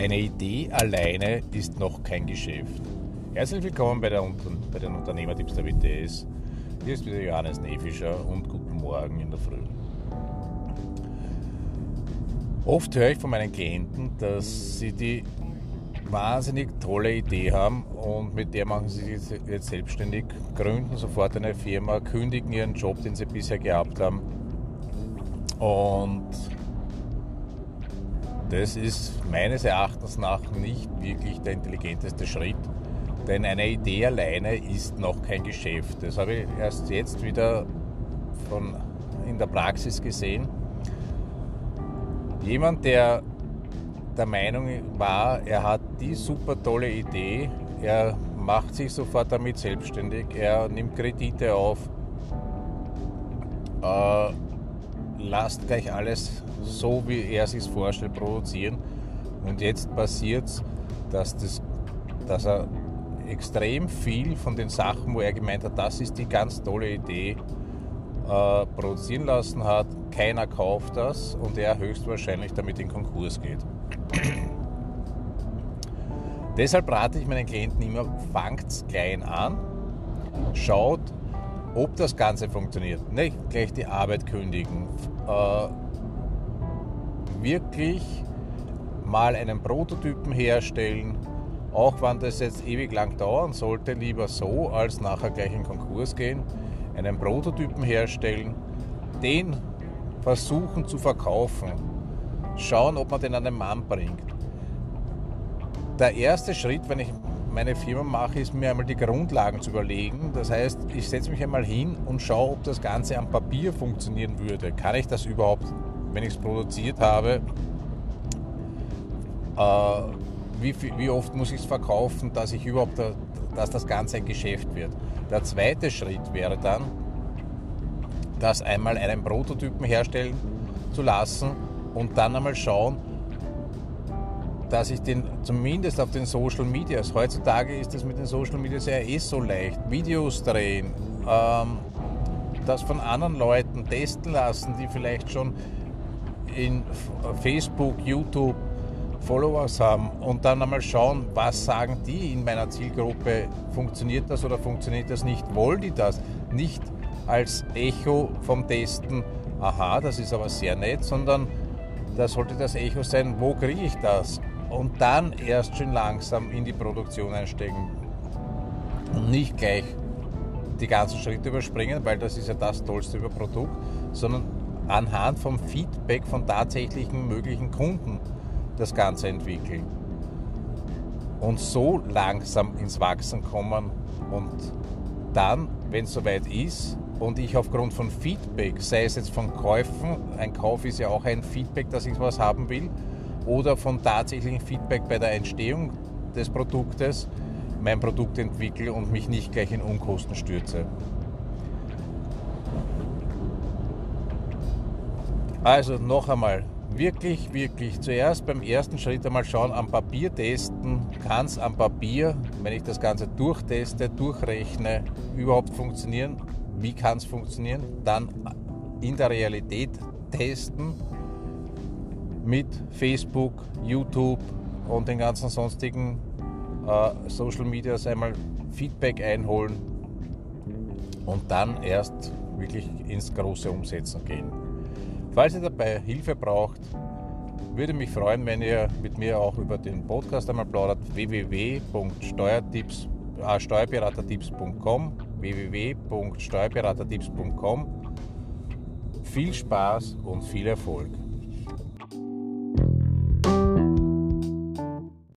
Eine Idee alleine ist noch kein Geschäft. Herzlich willkommen bei, der, bei den Unternehmertipps der WTS. Hier ist wieder Johannes Nefischer und guten Morgen in der Früh. Oft höre ich von meinen Klienten, dass sie die wahnsinnig tolle Idee haben und mit der machen sie sich jetzt selbstständig, gründen sofort eine Firma, kündigen ihren Job, den sie bisher gehabt haben und das ist meines Erachtens nach nicht wirklich der intelligenteste Schritt, denn eine Idee alleine ist noch kein Geschäft. Das habe ich erst jetzt wieder von, in der Praxis gesehen. Jemand, der der Meinung war, er hat die super tolle Idee, er macht sich sofort damit selbstständig, er nimmt Kredite auf, äh, lasst gleich alles so, wie er sich vorstellt, produzieren. Und jetzt passiert es, dass, das, dass er extrem viel von den Sachen, wo er gemeint hat, das ist die ganz tolle Idee, äh, produzieren lassen hat. Keiner kauft das und er höchstwahrscheinlich damit in Konkurs geht. Deshalb rate ich meinen Klienten immer, fangt klein an, schaut, ob das Ganze funktioniert. Nicht gleich die Arbeit kündigen. Äh, wirklich mal einen Prototypen herstellen, auch wenn das jetzt ewig lang dauern sollte, lieber so, als nachher gleich in Konkurs gehen, einen Prototypen herstellen, den versuchen zu verkaufen, schauen, ob man den an den Mann bringt. Der erste Schritt, wenn ich meine Firma mache, ist mir einmal die Grundlagen zu überlegen. Das heißt, ich setze mich einmal hin und schaue, ob das Ganze am Papier funktionieren würde. Kann ich das überhaupt, wenn ich es produziert habe? Äh, wie, wie, oft muss ich es verkaufen, dass ich überhaupt, dass das Ganze ein Geschäft wird? Der zweite Schritt wäre dann, das einmal einen Prototypen herstellen zu lassen und dann einmal schauen, dass ich den zumindest auf den Social Medias, heutzutage ist es mit den Social Medias ja eh so leicht, Videos drehen, ähm, das von anderen Leuten testen lassen, die vielleicht schon in Facebook, YouTube Followers haben und dann einmal schauen, was sagen die in meiner Zielgruppe, funktioniert das oder funktioniert das nicht, wollen die das? Nicht als Echo vom Testen, aha, das ist aber sehr nett, sondern da sollte das Echo sein, wo kriege ich das? Und dann erst schön langsam in die Produktion einsteigen und nicht gleich die ganzen Schritte überspringen, weil das ist ja das Tollste über Produkt, sondern anhand vom Feedback von tatsächlichen möglichen Kunden das Ganze entwickeln. Und so langsam ins Wachsen kommen und dann, wenn es soweit ist und ich aufgrund von Feedback, sei es jetzt von Käufen, ein Kauf ist ja auch ein Feedback, dass ich was haben will, oder von tatsächlichem Feedback bei der Entstehung des Produktes mein Produkt entwickle und mich nicht gleich in Unkosten stürze. Also noch einmal, wirklich, wirklich. Zuerst beim ersten Schritt einmal schauen, am Papier testen, kann es am Papier, wenn ich das Ganze durchteste, durchrechne, überhaupt funktionieren, wie kann es funktionieren, dann in der Realität testen, mit Facebook, YouTube und den ganzen sonstigen äh, Social Medias einmal Feedback einholen und dann erst wirklich ins große Umsetzen gehen. Falls ihr dabei Hilfe braucht, würde mich freuen, wenn ihr mit mir auch über den Podcast einmal plaudert www.steuerberatertipps.com www.steuerberatertipps.com Viel Spaß und viel Erfolg!